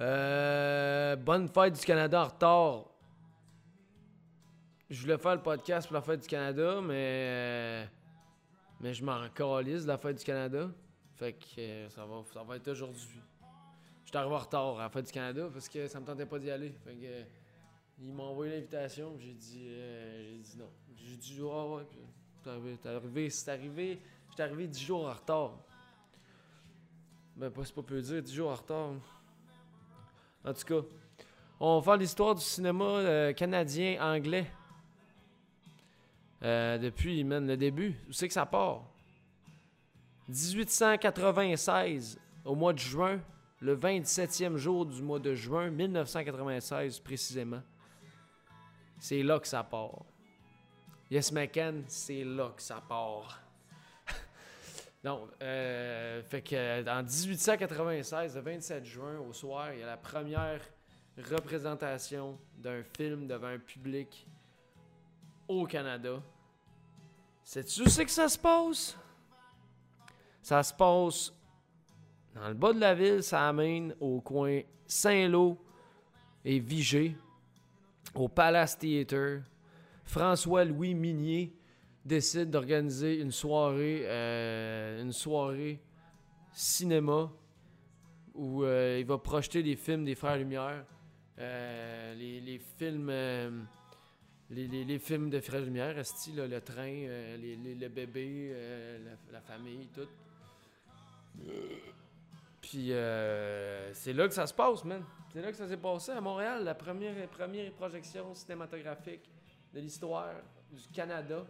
Euh, bonne fête du Canada en retard. Je voulais faire le podcast pour la fête du Canada, mais. Mais je m'en calisse de la fête du Canada. Fait que euh, ça, va, ça va être aujourd'hui. Je suis arrivé en retard à la fête du Canada parce que ça me tentait pas d'y aller. Fait que. euh, il m'a envoyé l'invitation, j'ai dit, euh, j'ai dit non. J'ai dit, ah ouais, c'est arrivé, c'est arrivé, j'étais arrivé 10 jours en retard. Ben, pas, c'est pas peu dire, 10 jours en retard. En tout cas, on va faire l'histoire du cinéma euh, canadien-anglais. Euh, depuis, man, le début. Où c'est que ça part? 1896, au mois de juin, le 27e jour du mois de juin 1996 précisément. C'est là que ça part. Yes McCann, c'est là que ça part. Donc, euh, fait que euh, en 1896, le 27 juin, au soir, il y a la première représentation d'un film devant un public au Canada. Sais-tu où c'est que ça se passe? Ça se passe dans le bas de la ville, ça amène au coin Saint-Lô et Vigée, au Palace Theatre. François-Louis Minier décide d'organiser une soirée, euh, cinéma où euh, il va projeter des films des Frères Lumière. Euh, les, les films les, les- les Frères Lumière, le train, les, les- le bébé, la, famille, tout. Puis c'est là que ça se passe, man. C'est là que ça s'est passé à Montréal, la première, première projection cinématographique de l'histoire du Canada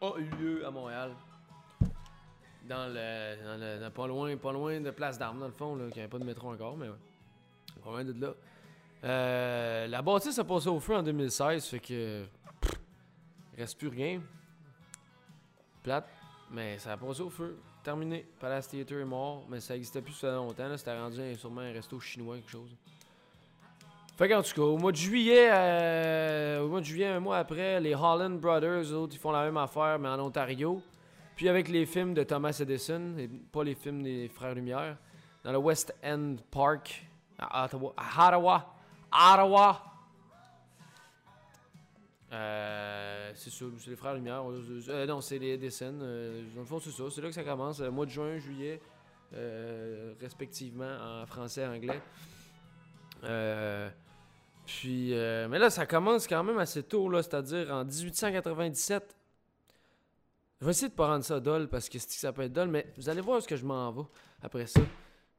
a eu lieu à Montréal. Dans le, dans le- pas loin, pas loin de Place d'Armes, dans le fond, là, qu'il n'y avait pas de métro encore, mais ouais. Pas loin de là. Euh, la bâtisse a passé au feu en 2016, fait que. pff, reste plus rien. Plate, mais ça a passé au feu. Terminé. Palace Theatre est mort, mais ça existait plus ça longtemps. là. C'était rendu sûrement un resto chinois, quelque chose. Fait qu'en tout cas, au mois de juillet, euh, au mois de juillet, un mois après, les Holland Brothers, autres, ils font la même affaire, mais en Ontario. Puis avec les films de Thomas Edison, et pas les films des Frères Lumière, dans le West End Park, à Ottawa. À Ottawa. Ottawa. Euh, c'est ça, c'est les Frères Lumière. euh, non, c'est les Edison. dans le fond, c'est ça. C'est là que ça commence. Mois de juin, juillet, respectivement, en français et anglais. Puis, euh, mais là, ça commence quand même assez tôt, là, c'est-à-dire en 1897. Je vais essayer de pas rendre ça dole parce que c'est que ça peut être dole, mais vous allez voir est-ce que je m'en vais après ça.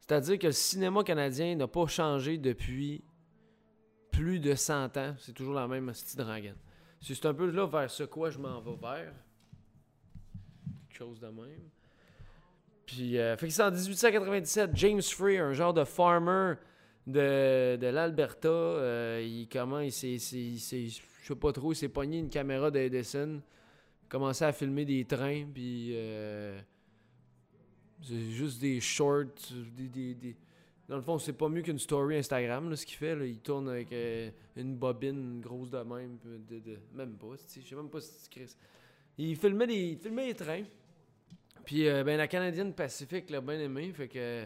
C'est-à-dire que le cinéma canadien n'a pas changé depuis plus de 100 ans. C'est toujours la même style. C'est c'est un peu là vers ce quoi je m'en vais vers. Quelque chose de même. Puis, euh, fait que c'est en 1897, James Free, un genre de farmer de, de l'Alberta, euh, il comment il s'est, je sais pas trop, il s'est pogné une caméra d'Edison, commençait à filmer des trains, puis euh, c'est juste des shorts, des, dans le fond c'est pas mieux qu'une story Instagram là, ce qu'il fait, là. il tourne avec euh, une bobine grosse de même, de, même pas, je sais même pas si Chris. Il filmait des, il filmait les trains, puis ben la Canadienne Pacifique l'a bien aimé, fait que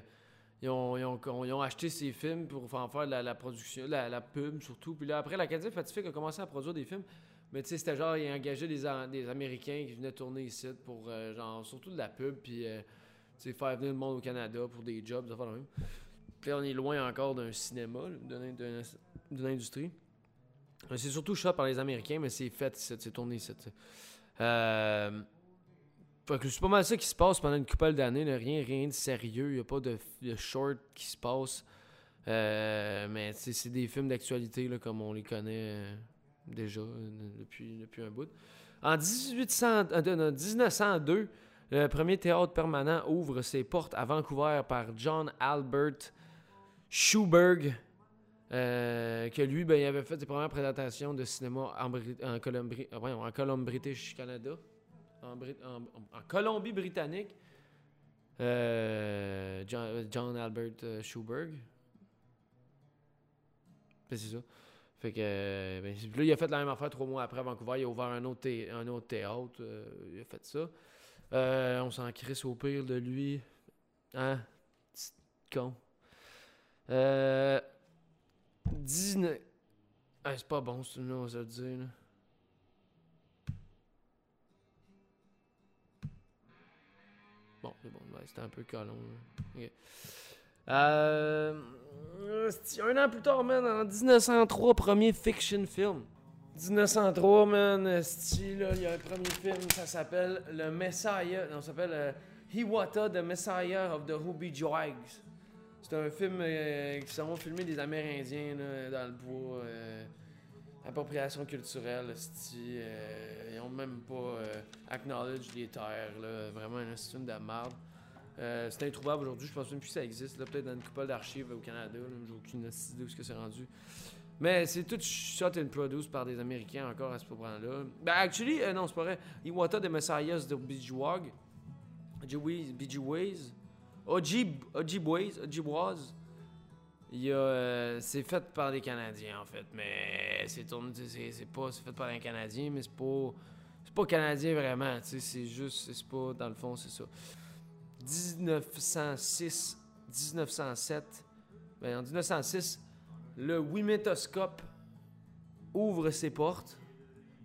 ils ont, acheté ces films pour en faire la, la production, la, la pub surtout. Puis là, après, la Canadienne Pacifique a commencé à produire des films. Mais tu sais, c'était genre, ils engageaient des, des Américains qui venaient tourner ici pour, euh, genre, surtout de la pub. Puis, euh, tu sais, faire venir le monde au Canada pour des jobs, ça fait même. Puis là, on est loin encore d'un cinéma, d'une industrie. Euh, C'est surtout shot par les Américains, mais c'est fait ici, c'est tourné ici. Euh, c'est pas mal ça qui se passe pendant une couple d'années. Rien, rien de sérieux. Il n'y a pas de, de short qui se passe. Euh, mais c'est des films d'actualité comme on les connaît euh, déjà euh, depuis, depuis un bout. En 1800, euh, non, 1902, le premier théâtre permanent ouvre ses portes à Vancouver par John Albert Schuberg. que lui, ben, il avait fait ses premières présentations de cinéma en, Bri- en, Colombie, en Colombie-British Canada en, Brit- en- en Colombie-Britannique. Euh, John, Albert euh, Schuberg. Ben, c'est ça. Fait que. euh, ben, c'est- là, il a fait la même affaire trois mois après à Vancouver. Il a ouvert un autre, un autre théâtre. il a fait ça. On s'en crisse au pire de lui. Hein? Con. Euh. 19. Ah, c'est pas bon, ce va se le dire. Là. Bon, c'était un peu colon. Ok. Euh. Un an plus tard, man, en 1903, premier fiction film. 1903, man, esti, là, il y a un premier film, ça s'appelle Le Messiah. Non, ça s'appelle euh, Hiwata, The Messiah of the Ruby Jags. C'est un film euh, qui sont filmés des Amérindiens dans le bois. Appropriation culturelle, euh, ils ont même pas euh, acknowledge les terres, là, vraiment un film de merde. Euh, c'est introuvable aujourd'hui, je pense même plus que ça existe, peut-être dans une coupole d'archives au Canada, j'ai aucune idée où ce que c'est rendu. Mais c'est tout shot and produced par des Américains encore à ce moment-là. Ben, actually, euh, non, c'est pas vrai. Iwata de Messiahs de Bijouag, Bijouways, Ojib, Ojibways, euh, c'est fait par des Canadiens en fait, mais c'est tourné, c'est, pas, c'est fait par un Canadien, mais c'est pas, c'est pas canadien vraiment, tu c'est juste, c'est pas, dans le fond, c'est ça. 1906, 1907, ben en 1906, le Wimetoscope ouvre ses portes.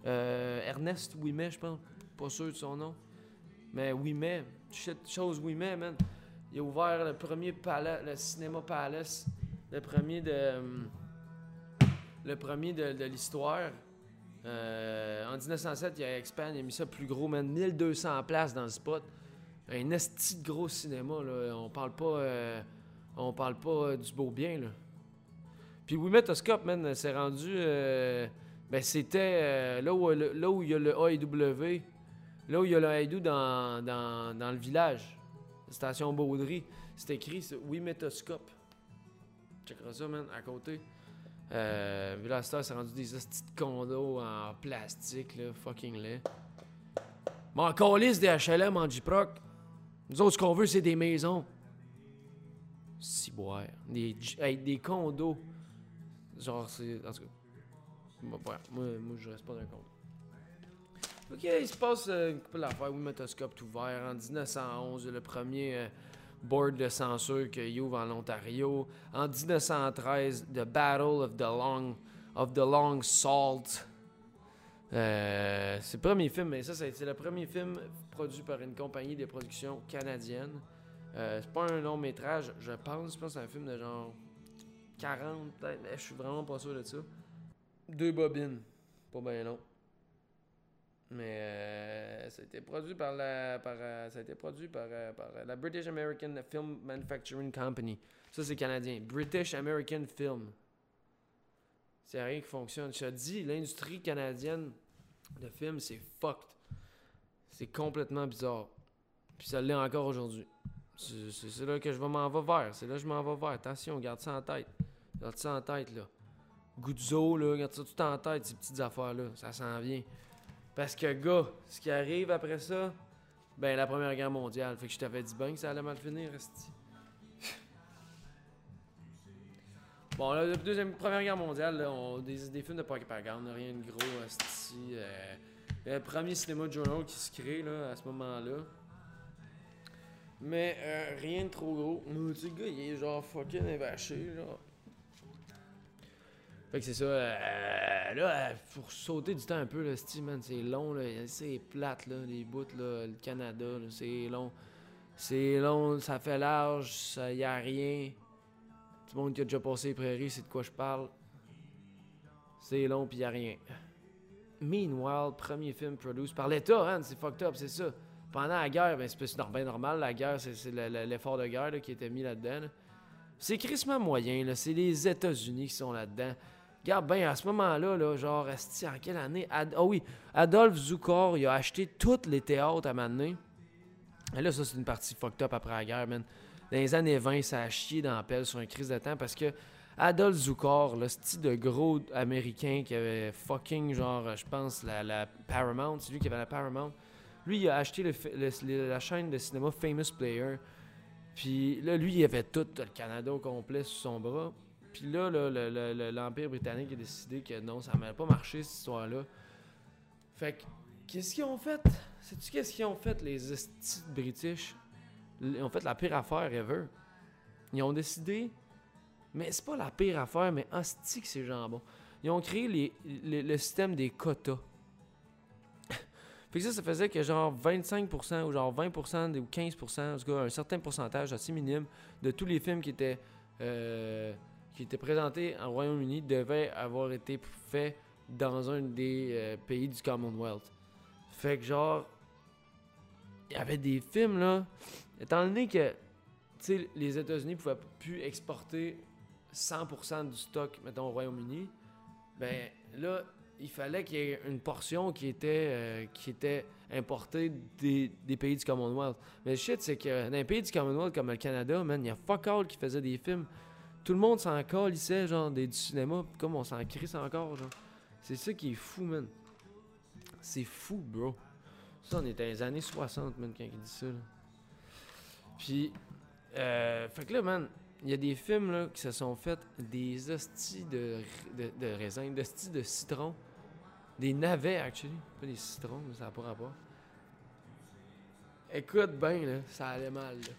Euh, Ernest Wimet, je pense, pas sûr de son nom, mais Wimet, chose Wimet, man. Il a ouvert le premier pala- le cinéma Palace, le premier de, hum, le premier de, l'histoire. Euh, en 1907, il a expand, il a mis ça plus gros, man, 1200 places dans le spot. Un esti de gros cinéma, là. On parle pas, euh, on parle pas euh, du beau bien, là. Puis Wimetoscope, man, c'est rendu, ben c'était là, où, là où il y a le AEW, là où il y a le AEW dans, dans, dans le village, station Baudry. C'est écrit, Wimetoscope. Checkera ça, man, à côté. Euh, puis là, c'est rendu des petits condos en plastique, là, fucking laid. Mais encore lisse des HLM en J-Proc. Nous autres, ce qu'on veut, c'est des maisons. Ciboire. Des, hey, des condos. Genre, c'est. En tout cas. Ouais, moi, moi, je reste pas d'un condo. Ok, il se passe euh, une couple d'affaires. Oui, métoscope tout ouvert. En 1911, le premier euh, board de censure qu'il ouvre en Ontario. En 1913, The Battle of the Long, of the Long Salt. Euh, c'est le premier film, mais ça, été le premier film produit par une compagnie de production canadienne. Euh, c'est pas un long métrage, je pense. Je pense que c'est un film de genre 40, peut-être, je suis vraiment pas sûr de ça. Deux bobines, pas bien long. Mais euh, ça a été produit par la, par, euh, ça a été produit par, euh, par la British American Film Manufacturing Company. Ça, c'est canadien. British American Film. C'est rien qui fonctionne. Je te dis, l'industrie canadienne de films, c'est fucked. C'est complètement bizarre. Puis ça l'est encore aujourd'hui. C'est là que je m'en vais vers. C'est là que je m'en vais vers. Attention, garde ça en tête. Garde ça en tête, là. Guzzo, là, garde ça tout en tête, ces petites affaires-là. Ça s'en vient. Parce que, gars, ce qui arrive après ça, ben, la Première Guerre mondiale. Fait que je t'avais dit bien que ça allait mal finir, esti. Bon, la deuxième, Première Guerre mondiale, on, des, des films de propagande, rien de gros, esti. Euh, le premier cinéma de journal qui se crée, là, à ce moment-là. Mais euh, rien de trop gros. Mais tu sais, le gars, il est genre fucking évaché, genre. Fait que c'est ça. euh, là, pour sauter du temps un peu, là, c'est long, là. C'est plate, là, les bouts, là. Le Canada, là, c'est long. C'est long, ça fait large, ça y a rien. Tout le monde qui a déjà passé les prairies, c'est de quoi je parle. C'est long, pis y a rien. Meanwhile, premier film produit par l'État, hein, c'est fucked up, c'est ça. Pendant la guerre, ben, c'est pas- c'est bien normal, la guerre, c'est c'est le- le- l'effort de guerre là, qui était mis là-dedans. là. C'est crissement moyen, là. C'est les États-Unis qui sont là-dedans. Regarde bien, à ce moment-là, là, genre, esti, en quelle année? Ah oui, Adolphe Zukor, il a acheté tous les théâtres à m'amener. Et là, ça, c'est une partie fucked up après la guerre, man. Dans les années 20, ça a chié dans la pelle sur un crise de temps parce que Adolphe Zukor, le style de gros américain qui avait fucking, genre, je pense, la, la Paramount, c'est lui qui avait la Paramount. Lui, il a acheté le- la chaîne de cinéma Famous Player. Puis là, lui, il avait tout le Canada au complet sous son bras. Puis là, là, le- le- le- l'Empire britannique a décidé que non, ça n'allait pas marcher, cette histoire-là. Fait que, qu'est-ce qu'ils ont fait? Sais-tu qu'est-ce qu'ils ont fait, les estis British? Ils ont fait la pire affaire ever. Ils ont décidé Mais c'est pas la pire affaire, mais hostie que c'est jambon. Ils ont créé les- le système des quotas. fait que ça, ça faisait que genre 25% ou genre 20% ou 15%, en tout cas un certain pourcentage assez minime de tous les films qui étaient, euh, qui étaient présentés en Royaume-Uni devaient avoir été faits dans un des euh, pays du Commonwealth. Fait que genre, il y avait des films là, étant donné que les États-Unis pouvaient plus exporter 100% du stock, mettons, au Royaume-Uni, ben là, il fallait qu'il y ait une portion qui était, euh, qui était importée des, des pays du Commonwealth. Mais le shit, c'est que dans les pays du Commonwealth comme le Canada, man, il y a fuck all qui faisait des films. Tout le monde s'en calissait, genre, des, du cinéma, comme on s'en crisse encore, genre. C'est ça qui est fou, man. C'est fou, bro. Ça, on est dans les années 60, man, quand il dit ça, là. Puis, euh, fait que là, man, il y a des films, là, qui se sont fait des hosties de, de, raisin, des hosties de citron. Des navets, actually. Pas des citrons, mais ça n'a pas rapport. Écoute bien, là, ça allait mal, là.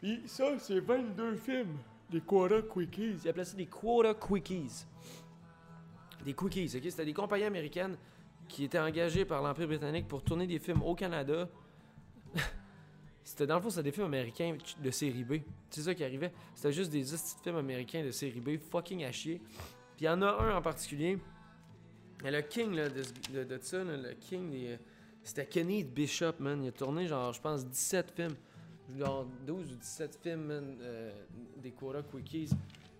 Puis ça, c'est 22 films. Des quota quickies. Ils appelaient ça des quota quickies. Des quickies, ok? C'était des compagnies américaines qui étaient engagées par l'Empire britannique pour tourner des films au Canada. c'était dans le fond, c'était des films américains de série B. C'est ça qui arrivait. C'était juste des films américains de série B, fucking à chier. Puis il y en a un en particulier. Le king là, de, ça, le king, c'était Kenny Bishop, man. Il a tourné, genre, je pense, 17 films. Genre 12 ou 17 films, euh, des Quota Quickies.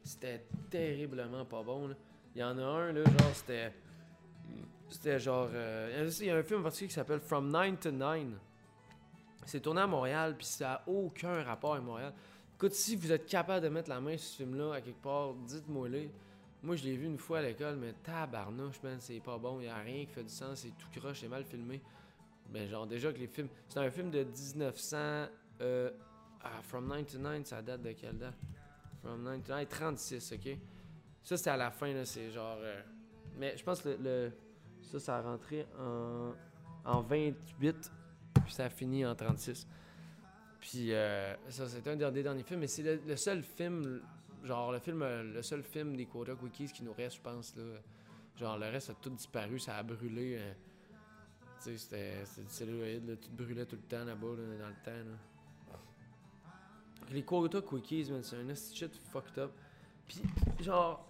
C'était terriblement pas bon. Il y en a un, là, genre, c'était. C'était genre. euh, il y a un film particulier qui s'appelle From 9 to 9. C'est tourné à Montréal, puis ça n'a aucun rapport avec Montréal. Écoute, si vous êtes capable de mettre la main sur ce film-là à quelque part, dites-moi-le. Moi, je l'ai vu une fois à l'école, mais tabarnouche, man, c'est pas bon. Il n'y a rien qui fait du sens, c'est tout croche, c'est mal filmé. Mais genre, déjà que les films. C'est un film de 1900. Euh, ah, From 9 to 9, ça date de quelle date? From 9 to 9, 36, ok Ça, c'était à la fin, là, c'est genre. euh, mais je pense que le, ça, ça a rentré en, en 28, puis ça a fini en 36. Puis euh, ça, c'est un des derniers films, mais c'est le, seul film, genre le film, euh, le seul film des Quota Quickies qui nous reste, je pense. Genre, le reste a tout disparu, ça a brûlé. euh, tu sais, c'était du celluloïd, là, tout brûlait tout le temps là-bas, là, dans le temps, là. Les Quota Quickies, man, c'est un shit fucked up. Puis, genre,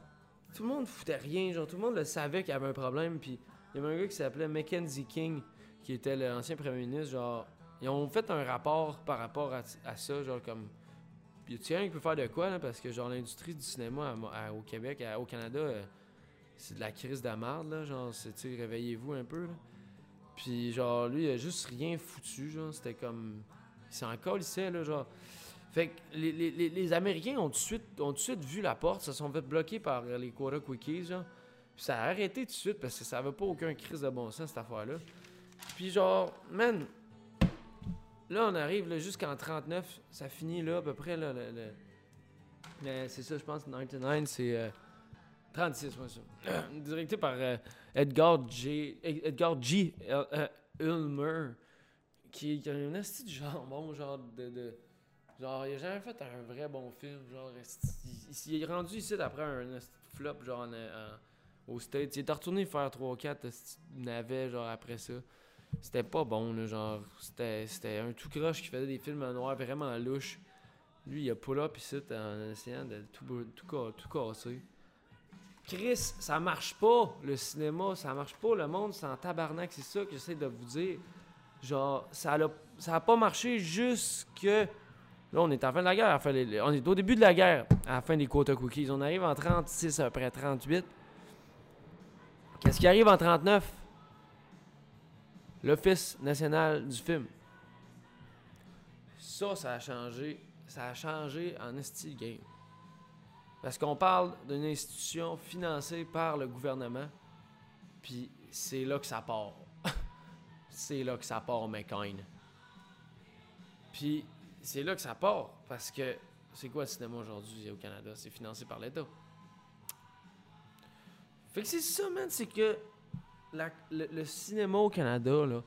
tout le monde foutait rien, genre, tout le monde le savait qu'il y avait un problème, puis il y avait un gars qui s'appelait Mackenzie King, qui était l'ancien premier ministre, genre, ils ont fait un rapport par rapport à, ça, genre, comme, puis sais, qui peut faire de quoi, parce que, genre, l'industrie du cinéma au Québec, au Canada, euh, c'est de la crise de la marde, là, genre, c'est, tu réveillez-vous un peu, là. Puis, genre, lui, il a juste rien foutu, genre, c'était comme, il s'en colissait, là, genre. Fait que les, les- les- Américains ont tout, de suite, ont de suite vu la porte, se sont fait bloquer par euh, les Quota Quickies, genre. Puis ça a arrêté tout de suite parce que ça avait pas aucun crise de bon sens, cette affaire-là. Puis genre, man, là on arrive jusqu'en 39, ça finit là à peu près là. le- Mais c'est ça, je pense, 99, c'est euh, 36, moi ça. Directé par euh, Edgar J. Edgar G. El- euh, Ulmer, qui, qui a un esti de jambon, genre de- Genre, il a jamais fait un vrai bon film. Genre, il, il est rendu ici après un flop, genre, en, en- au States? Il est retourné faire 3-4 esti de navets, genre, après ça? C'était pas bon, là, genre. C'était un tout croche qui faisait des films en noir vraiment louches. Lui, il a pull up ici en essayant de tout, tout, tout casser. Chris, ça marche pas, le cinéma, ça marche pas, le monde, c'est en tabarnak, c'est ça que j'essaie de vous dire. Genre, ça a, ça a pas marché jusque... Là, on est en fin de la guerre, à on est au début de la guerre, à la fin des quotas cookies. On arrive en 36 après 38. Qu'est-ce qui arrive en 39? L'Office national du film. Ça, ça a changé. Ça a changé en style game. Parce qu'on parle d'une institution financée par le gouvernement. Puis c'est là que ça part. c'est là que ça part, McCain. Puis c'est là que ça part. Parce que c'est quoi le cinéma aujourd'hui au Canada? C'est financé par l'État. Fait que c'est ça, man. C'est que le, cinéma au Canada, là,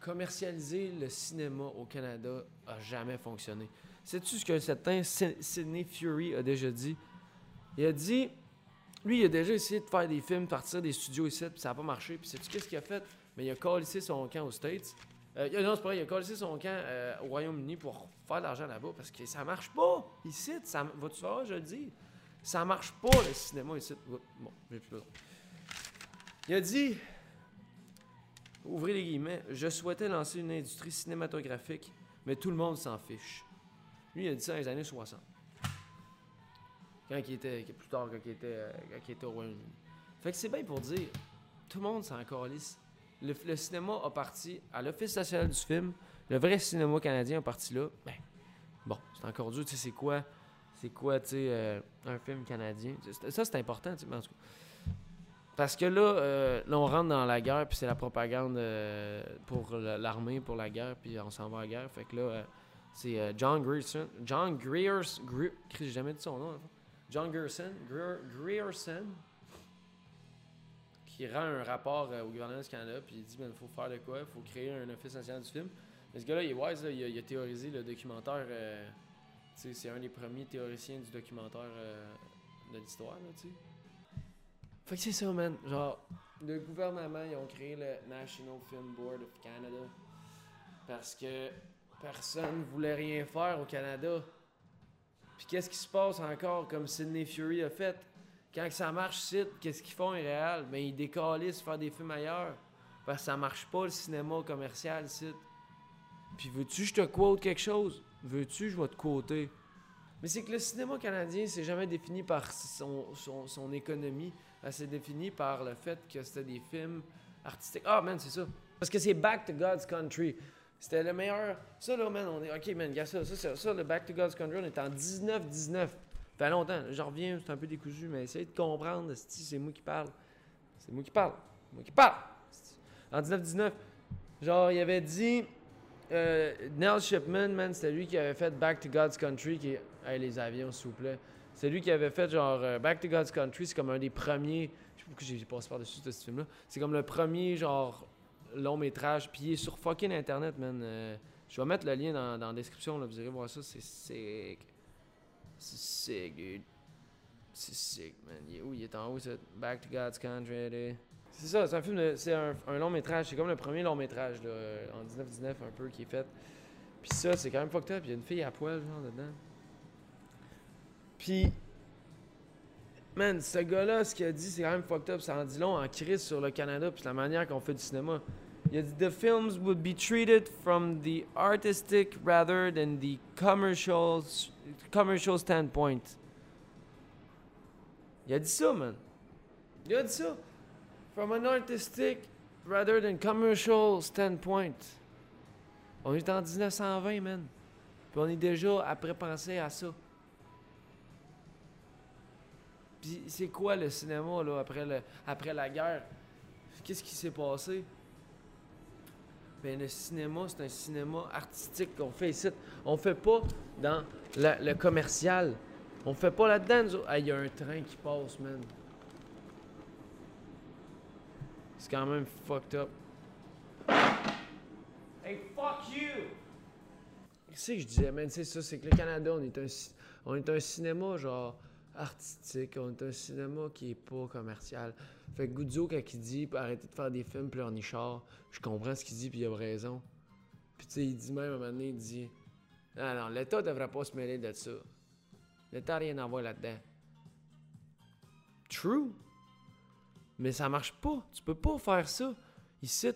commercialiser le cinéma au Canada a jamais fonctionné. Sais-tu ce qu'un certain Sidney Fury a déjà dit? Il a dit, lui, il a déjà essayé de faire des films, partir des studios ici, puis ça n'a pas marché. Puis sais-tu qu'est-ce qu'il a fait? Mais il a collé son camp aux States. Euh, non, c'est pas vrai, il a collé son camp euh, au Royaume-Uni pour faire de l'argent là-bas parce que ça marche pas ici. Ça, vas-tu voir, je le dis? Ça marche pas le cinéma ici. Bon, j'ai plus besoin. Il a dit, ouvrez les guillemets, je souhaitais lancer une industrie cinématographique, mais tout le monde s'en fiche. Lui, il a dit ça dans les années 60. Quand il était, plus tard, quand il était, euh, quand il était au Royaume-Uni. Fait que c'est bien pour dire, tout le monde s'en calisse. Le, cinéma a parti à l'Office national du film. Le vrai cinéma canadien a parti là. Ben, bon, c'est encore dur. Tu sais, c'est quoi, c'est quoi, tu sais, euh, un film canadien? Ça, c'est important, tu sais, en. Parce que là, euh, là, on rentre dans la guerre, puis c'est la propagande pour l'armée, pour la guerre, puis on s'en va à la guerre. Fait que là, c'est John Grierson. John Grierson. J'ai jamais dit son nom. John Grierson, Grierson qui rend un rapport euh, au gouvernement du Canada, puis il dit il ben, faut faire de quoi, il faut créer un office national du film. Mais ce gars-là, il est wise, il, a, théorisé le documentaire. Euh, c'est un des premiers théoriciens du documentaire euh, de l'histoire. Fait que c'est ça, man. Genre, le gouvernement, ils ont créé le National Film Board of Canada parce que personne voulait rien faire au Canada. Puis qu'est-ce qui se passe encore comme Sidney Fury a fait? Quand ça marche site, qu'est-ce qu'ils font irréel? Ben ils décalissent faire des films ailleurs. Parce que ça marche pas le cinéma commercial site. Puis veux-tu je te quote quelque chose? Veux-tu je vais te quoter? Mais c'est que le cinéma canadien, c'est jamais défini par son, son, économie. C'est défini par le fait que c'était des films artistiques. Ah, man, c'est ça. Parce que c'est Back to God's Country. C'était le meilleur. Ça, là, man, on est. Ok, man, gars, ça, ça, ça, le Back to God's Country, on est en 19-19. Longtemps. J'en reviens, c'est un peu décousu, mais essayez de comprendre. C'est moi qui parle. C'est moi qui parle. Moi qui parle. En 19-19, genre, il avait dit. Euh, Neil Shipman, man, c'était lui qui avait fait Back to God's Country, qui Hey, les avions, s'il vous plaît. C'est lui qui avait fait, genre, euh, Back to God's Country, c'est comme un des premiers. Je sais pas pourquoi j'ai passé par-dessus ce film-là. C'est comme le premier, genre, long métrage. Puis il est sur fucking internet, man. Euh, je vais mettre le lien dans, dans la description, là, vous irez voir ça. C'est sick. C'est sick, dude. C'est sick, man. Il où? Il est en haut, c'est Back to God's Country. C'est ça, c'est un film, c'est un, long métrage. C'est comme le premier long métrage, là, en 1919, un peu, qui est fait. Puis ça, c'est quand même fucked up. Il y a une fille à poil, genre, dedans. Puis, man, ce gars-là, ce qu'il a dit, c'est quand même fucked up. Ça en dit long en crise sur le Canada, puis la manière qu'on fait du cinéma. Il a dit The films would be treated from the artistic rather than the commercial, commercial standpoint. Il a dit ça, man. Il a dit ça. From an artistic rather than commercial standpoint. On est en 1920, man. Puis on est déjà après penser à ça. Puis c'est quoi le cinéma, là, après, le, après la guerre? Qu'est-ce qui s'est passé? Ben, le cinéma, c'est un cinéma artistique qu'on fait ici. On fait pas dans le commercial. On fait pas là-dedans. Il y a un train qui passe, man. C'est quand même fucked up. Hey, fuck you! Qu'est-ce que je disais, man? C'est ça, c'est que le Canada, on est un, on est un cinéma, genre, artistique. On est un cinéma qui est pas commercial. Fait que Guzzo, quand il dit arrêtez de faire des films pleurnichards, je comprends ce qu'il dit, puis il a raison. Puis tu sais, il dit même à un moment donné, il dit Non, non, l'État devrait pas se mêler de ça. L'État n'a rien à voir là-dedans. True. Mais ça marche pas. Tu peux pas faire ça ici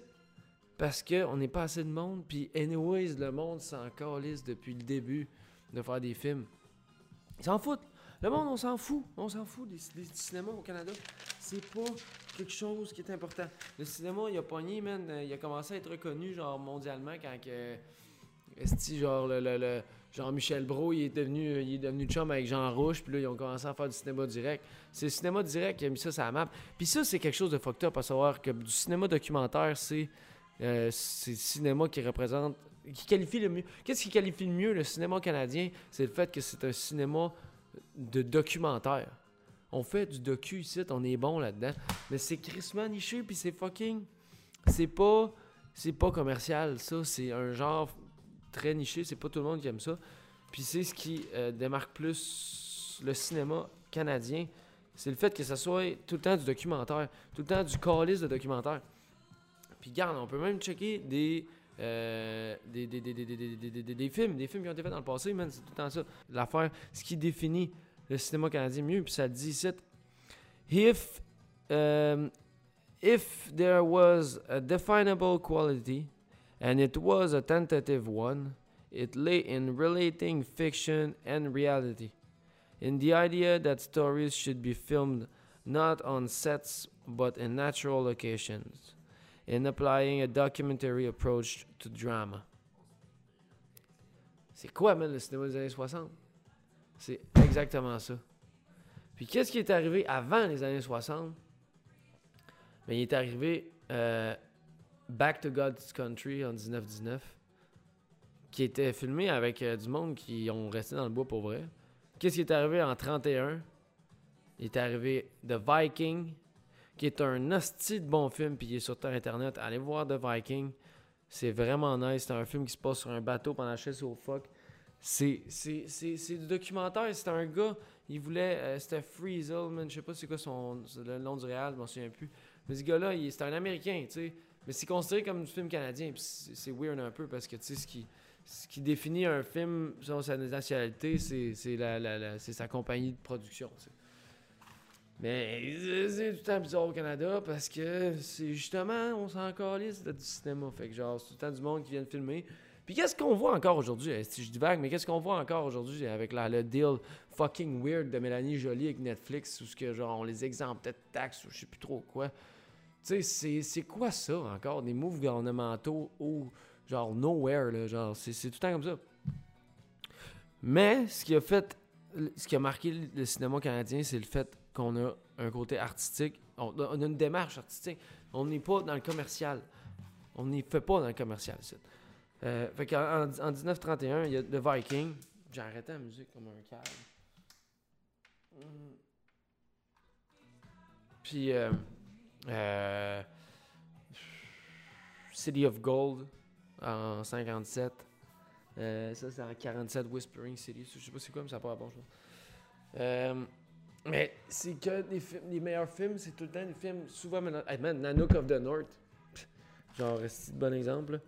parce qu'on n'est pas assez de monde. Puis, anyways, le monde s'en calisse depuis le début de faire des films. Ils s'en foutent. Le monde, on s'en fout. On s'en fout des, cinémas au Canada. C'est pas quelque chose qui est important. Le cinéma, il a pogné, man. Il a commencé à être reconnu, genre, mondialement quand genre, le, genre Michel Brault, il est devenu, il est devenu chum avec Jean Rouge, puis là, ils ont commencé à faire du cinéma direct. C'est le cinéma direct qui a mis ça sur la map. Puis ça, c'est quelque chose de fucked up à savoir que du cinéma documentaire, c'est euh, c'est le cinéma qui représente, qui qualifie le mieux. Qu'est-ce qui qualifie le mieux le cinéma canadien? C'est le fait que c'est un cinéma de documentaire. On fait du docu ici, on est bon là-dedans. Mais c'est crissement niché, puis c'est fucking. C'est pas. C'est pas commercial, ça. C'est un genre très niché. C'est pas tout le monde qui aime ça. Puis c'est ce qui euh, démarque plus le cinéma canadien, c'est le fait que ça soit tout le temps du documentaire, tout le temps du calice de documentaire. Puis garde, on peut même checker des, euh, des, des, des, des, films, des films qui ont été faits dans le passé, c'est tout le temps ça. L'affaire, ce qui définit le cinéma canadien mieux, puis ça dit ici, if, um, if there was a definable quality, and it was a tentative one, it lay in relating fiction and reality. In the idea that stories should be filmed not on sets but in natural locations. In applying a documentary approach to drama. C'est quoi, man, le cinéma des années 60? C'est exactement ça. Puis qu'est-ce qui est arrivé avant les années 60? Mais ben, il est arrivé euh, Back to God's Country en 1919, qui était filmé avec euh, du monde qui ont resté dans le bois pour vrai. Qu'est-ce qui est arrivé en 31? Il est arrivé The Viking, qui est un hostie de bon film, puis il est sur Internet. Allez voir The Viking. C'est vraiment nice. C'est un film qui se passe sur un bateau pendant la chasse au fuck. C'est, du documentaire. C'est un gars, il voulait. Euh, c'était Freezel, man. Je sais pas c'est quoi son, le nom du réal, je m'en souviens plus. Mais ce gars-là, c'est un Américain, tu sais. Mais c'est considéré comme un film canadien. c'est weird un peu parce que, tu sais, ce qui, ce qui définit un film selon sa nationalité, c'est la, sa compagnie de production, Mais c'est tout le temps bizarre au Canada parce que c'est justement, on s'en calisse du cinéma. Fait que genre, c'est tout le temps du monde qui vient de filmer. Puis qu'est-ce qu'on voit encore aujourd'hui? Si je dis vague, mais qu'est-ce qu'on voit encore aujourd'hui avec la, le deal fucking weird de Mélanie Jolie avec Netflix où ce que genre on les exempte peut-être taxes ou je sais plus trop quoi? Tu sais, c'est quoi ça encore? Des moves gouvernementaux ou genre nowhere, là, genre, c'est tout le temps comme ça. Mais ce qui a fait, ce qui a marqué le cinéma canadien, c'est le fait qu'on a un côté artistique, on, a une démarche artistique. On n'est pas dans le commercial. On n'y fait pas dans le commercial, euh, fait en, 1931, il y a The Viking. J'ai arrêté la musique comme un câble. Puis, euh, euh, City of Gold en 57. Euh, ça, c'est en 47 Whispering City. Je sais pas c'est quoi, mais ça n'a pas. Euh, mais c'est que les, les meilleurs films, c'est tout le temps des films souvent. Hey man, Nanook of the North. Genre, c'est un bon exemple.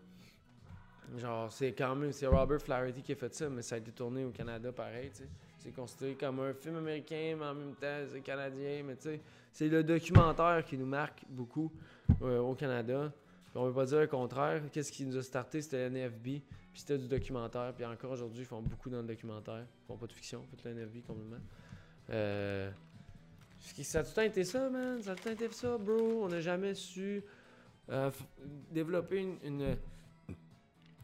Genre, c'est quand même. C'est Robert Flaherty qui a fait ça, mais ça a été tourné au Canada pareil, tu sais. C'est considéré comme un film américain, mais en même temps, c'est canadien. Mais tu sais, c'est le documentaire qui nous marque beaucoup euh, au Canada. on ne veut pas dire le contraire. Qu'est-ce qui nous a starté C'était l'NFB, puis c'était du documentaire. Puis encore aujourd'hui, ils font beaucoup dans le documentaire. Ils font pas de fiction, en fait, l'NFB complètement. Euh, ça a tout le temps été ça, man. Ça a tout le temps été ça, bro. On n'a jamais su euh, développer une,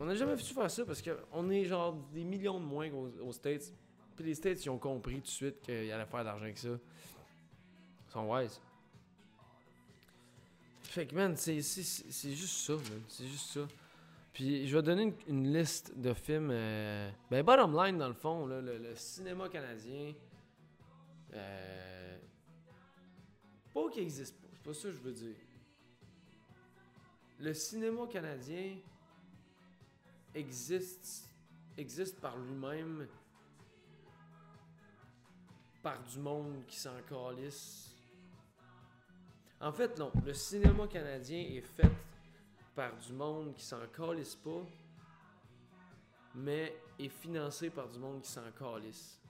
On n'a jamais su faire ça parce qu'on est genre des millions de moins qu'aux States. Puis les States, ils ont compris tout de suite qu'il allait faire d'argent avec ça. Ils sont wise. Fait que, man, c'est juste ça, man. C'est juste ça. Puis je vais donner une, liste de films. Euh, ben, bottom line, dans le fond, là, le, cinéma canadien. Euh, pas qu'il existe pas. C'est pas ça que je veux dire. Le cinéma canadien existe, par lui-même par du monde qui s'en calisse. En fait, non. Le cinéma canadien est fait par du monde qui s'en calisse pas, mais est financé par du monde qui s'en calisse.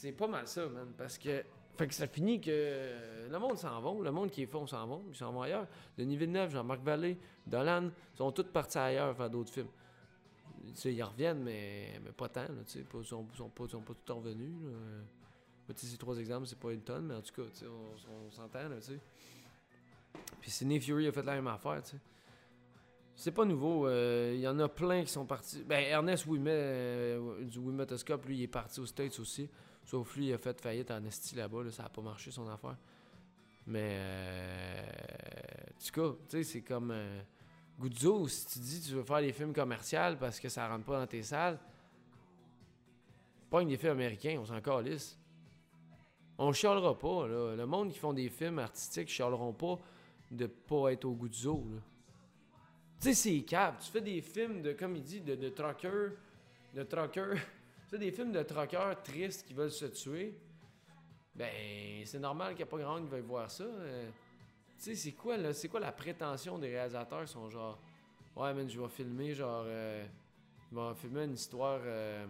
C'est pas mal ça, man, parce que fait que ça finit que le monde s'en va, le monde qui est fond s'en va, ils s'en vont ailleurs. Denis Villeneuve, Jean-Marc Vallée, Dolan, sont tous partis ailleurs faire d'autres films ils reviennent, mais, mais pas tant. ils ne sont, sont, pas, sont pas tout revenus. ces trois exemples, c'est pas une tonne, mais en tout cas, on, on s'entend. Puis Sidney Fury a fait la même affaire. C'est pas nouveau. Il euh, y en a plein qui sont partis. Ben, Ernest Ouimet, euh, du Ouimetoscope, lui, il est parti aux States aussi. Sauf lui, il a fait faillite en esti là-bas. ça a pas marché son affaire. Mais, euh, en tout cas, tu sais, c'est comme. Guzzo, si tu dis tu veux faire des films commerciaux parce que ça rentre pas dans tes salles, pas une des films américains, on s'en calisse. On chialera pas, là. Le monde qui font des films artistiques chialeront pas de pas être au Guzzo, là. Tu sais, c'est cap. Tu fais des films de comédie, de, de trucker, de trucker sais, des films de truckers tristes qui veulent se tuer, ben, c'est normal qu'il n'y a pas grand monde qui veuille voir ça. Euh. tu sais, c'est quoi, là, c'est quoi la prétention des réalisateurs? Ils sont genre, ouais, man, je vais filmer, genre, euh, je vais filmer une histoire euh,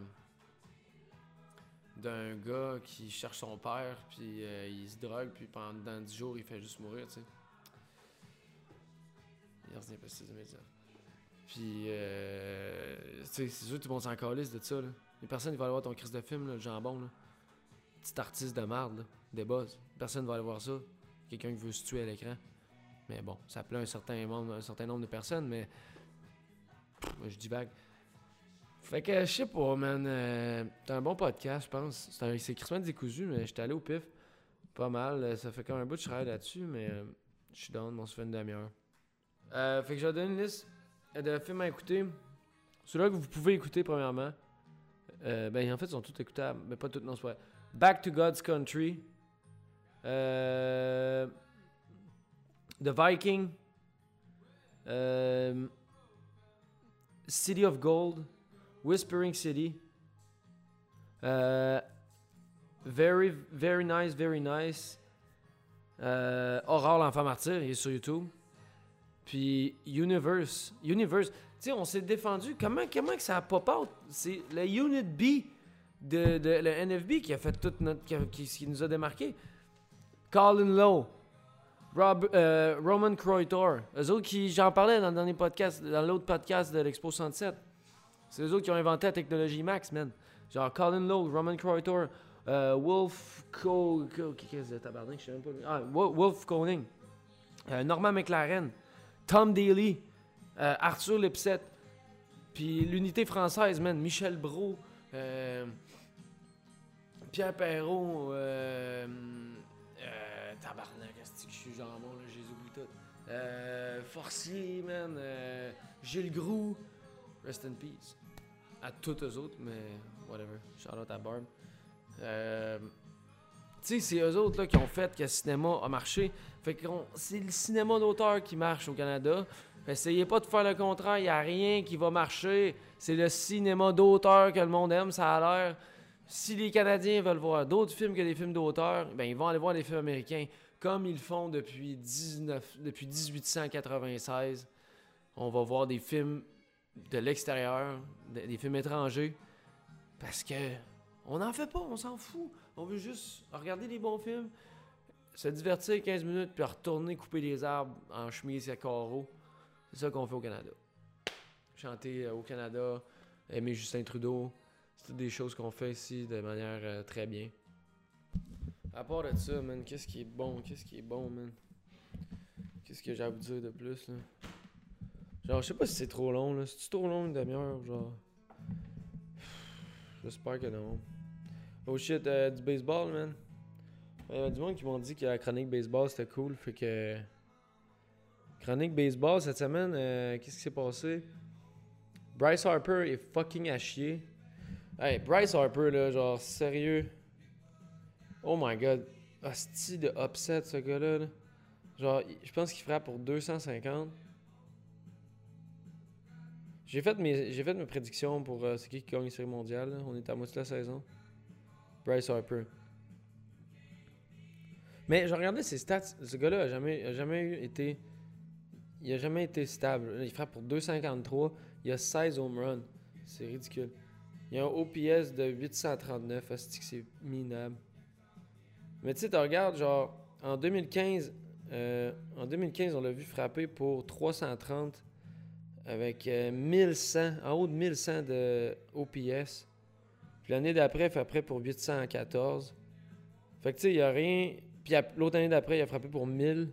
d'un gars qui cherche son père, puis il se drogue, puis pendant 10 jours, il fait juste mourir, tu sais. Il revient pas. Puis, euh, tu sais, c'est sûr que tout le monde s'en de ça, là. Les personnes qui vont aller voir ton crise de film, le jambon, là. Petit artiste de merde, là, des buzz. Personne va aller voir ça. Quelqu'un qui veut se tuer à l'écran. Mais bon, ça plaît un certain nombre, un certain nombre de personnes, mais. Je dis vague. Fait que, je sais pas, man. Euh, c'est un bon podcast, je pense. C'est Christmas décousu, mais j'étais allé au pif. Pas mal. Ça fait comme un bout de je là-dessus, mais euh, je suis down. On se fait une demi-heure. Euh, fait que je vais donner une liste de films à écouter. Ceux-là que vous pouvez écouter, premièrement. Euh, ben, en fait, ils sont tous écoutables, mais pas tous, non, c'est pas. Back to God's Country. Euh, The Viking. City of Gold. Whispering City. Very, very nice, very nice. Euh, Aurore l'enfant martyr, il est sur YouTube. Puis Universe. Universe. Tu sais, on s'est défendu. Comment, comment que ça a pop out? C'est le Unit B de, de, le NFB qui a fait toute notre. qui, qui nous a démarqué. Colin Lowe. Rob, euh, Roman Croytor. Eux autres qui. J'en parlais dans le dernier podcast, dans l'autre podcast de l'Expo 67. C'est eux autres qui ont inventé la technologie Max, man. Genre Colin Lowe, Roman Croytor, euh, Wolf Co. Qu'est-ce que tabarnak? Je sais même pas. Ah, Wolf Koning. Euh, Norman McLaren. Tom Daly, euh, Arthur Lipset, puis l'unité française, man, Michel Brault, euh, Pierre Perrault, euh, tabarnak, je suis jambon, là, j'ai oublié tout. Forcier, man, Gilles Groux, rest in peace. À tous eux autres, mais whatever, shout out à Barb. Sais, c'est eux autres qui ont fait que le cinéma a marché. Fait que c'est le cinéma d'auteur qui marche au Canada. Essayez pas de faire le contraire, il n'y a rien qui va marcher. C'est le cinéma d'auteur que le monde aime, ça a l'air. Si les Canadiens veulent voir d'autres films que des films d'auteur, ben ils vont aller voir des films américains, comme ils font depuis, 19, depuis 1896. On va voir des films de l'extérieur, des films étrangers, parce que on n'en fait pas, on s'en fout. On veut juste regarder des bons films, se divertir 15 minutes, puis retourner couper des arbres en chemise à carreaux. C'est ça qu'on fait au Canada. Chanter euh, au Canada, aimer Justin Trudeau, c'est toutes des choses qu'on fait ici de manière euh, très bien. À part de ça, man, qu'est-ce qui est bon, qu'est-ce qui est bon, man? Qu'est-ce que j'ai à vous dire de plus, là? Genre, je sais pas si c'est trop long, là. C'est trop long une demi-heure, genre? J'espère que non. Oh shit, euh, du baseball, man. Il y a du monde qui m'ont dit que la chronique baseball c'était cool, fait que. Chronique baseball cette semaine, euh, qu'est-ce qui s'est passé? Bryce Harper est fucking à chier. Hey, Bryce Harper, là, genre, sérieux. Oh my god. Hostie de upset, ce gars-là. là. Genre, je pense qu'il frappe pour 250. J'ai fait mes, j'ai fait mes prédictions pour euh, c'est qui gagne la série mondiale. On est à moitié de la saison. Bryce Harper. Mais je regardais ses stats. Ce gars-là a jamais, a été. Il a jamais été stable. Il frappe pour 2,53. Il a 16 home runs. C'est ridicule. Il a un OPS de 839. Asti que c'est minable. Mais tu sais, tu regardes, genre, en 2015, euh, en 2015, on l'a vu frapper pour 330 avec euh, 1100, en haut de 1100 de OPS. Puis l'année d'après, il frappait pour 814. Fait que tu sais, il n'y a rien. Puis l'autre année d'après, il a frappé pour 1000.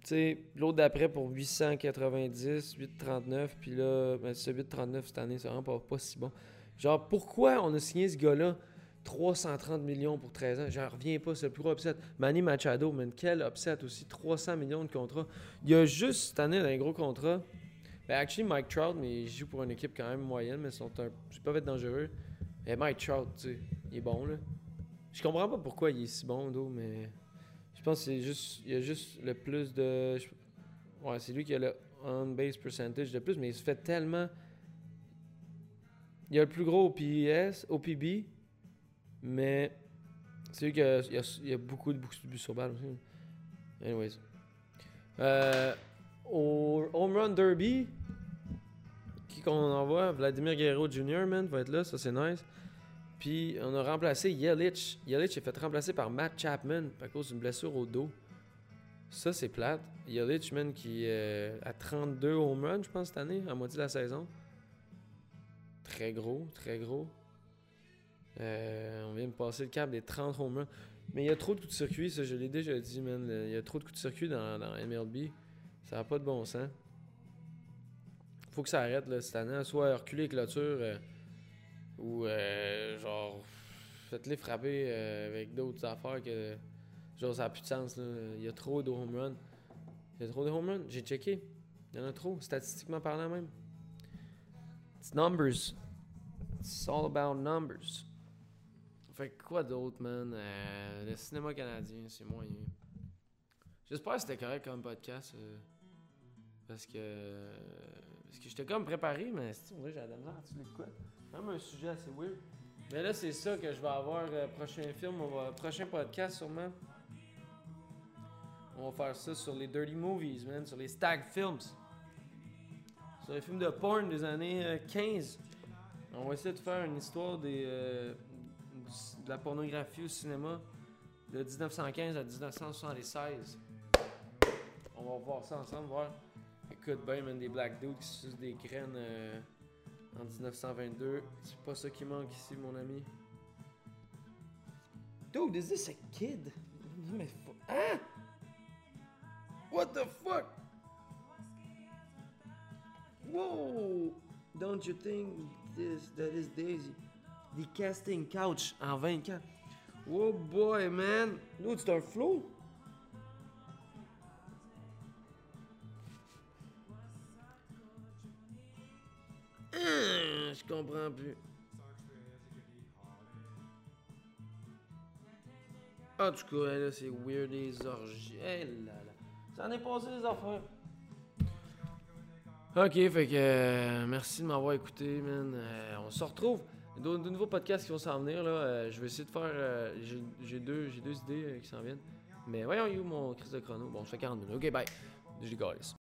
Tu sais, l'autre d'après pour 890, 839. Puis là, ben, ce 839 cette année, c'est vraiment pas, pas si bon. Genre, pourquoi on a signé ce gars-là 330 millions pour 13 ans? J'en reviens pas, c'est le plus gros upset. Manny Machado, man, quel upset aussi, 300 millions de contrats. Il y a juste cette année un gros contrat. Ben, actually, Mike Trout, mais il joue pour une équipe quand même moyenne, mais ils sont un. Peux pas être dangereux. Et Mike Trout, tu sais, il est bon, là. Je comprends pas pourquoi il est si bon, d'eau, mais. Je pense que c'est juste. Il y a juste le plus de. Ouais, c'est lui qui a le on-base percentage de plus, mais il se fait tellement. Il a le plus gros OPS, OPB, mais c'est lui qu'il y, a- il a beaucoup de buts sur balle aussi. Anyways. Euh, au Home Run Derby, qui qu'on envoie Vladimir Guerrero Jr., man, va être là, ça c'est nice. Puis on a remplacé Yelich. Yelich est fait remplacer par Matt Chapman à cause d'une blessure au dos. Ça c'est plate. Yelich, man, qui euh, a 32 home runs, je pense, cette année, à moitié de la saison. Très gros, très gros. Euh, on vient de passer le cap des 30 home runs. Mais il y a trop de coups de circuit, ça je l'ai déjà dit, man. Il y a trop de coups de circuit dans, dans MLB. Ça n'a pas de bon sens. Faut que ça arrête là, cette année. Soit reculer les clôtures euh, ou euh, genre faites-les frapper euh, avec d'autres affaires que genre ça n'a plus de sens. là. Il y a trop de home runs. Il y a trop de home runs. J'ai checké. Il y en a trop, statistiquement parlant même. It's numbers. It's all about numbers. Fait que quoi d'autre, man? Le cinéma canadien, c'est moyen. J'espère que c'était correct comme podcast. parce que. Parce que j'étais comme préparé, mais c'est- on dirait j'ai de la misère à tuer de quoi. Même un sujet assez weird. Mais là, c'est ça que je vais avoir. euh, prochain film, on va, prochain podcast sûrement. On va faire ça sur les Dirty Movies, man. Sur les Stag Films. Sur les films de porn des années euh, 15. On va essayer de faire une histoire des, euh, du- de la pornographie au cinéma de 1915 à 1976. On va voir ça ensemble, voir. Écoute bien, man, des black dudes qui sucent des graines euh, en 1922. C'est pas ça qui manque ici, mon ami. Dude, is this a kid? Non, mais Hein? What the fuck? Whoa! Don't you think this that is Daisy? The casting couch en 24. Oh boy, man! Dude, c'est un flow! Je comprends plus. En tout cas, là, c'est weird les orgies. Ça en est passé des affaires. Ok, fait que euh, merci de m'avoir écouté, man. Euh, on se retrouve. De, nouveaux podcasts qui vont s'en venir, là. Euh, je vais essayer de faire. j'ai- deux, deux idées qui s'en viennent. Mais voyons, you, mon crise de chrono? Bon, je fais 40 minutes. Ok, bye. Je.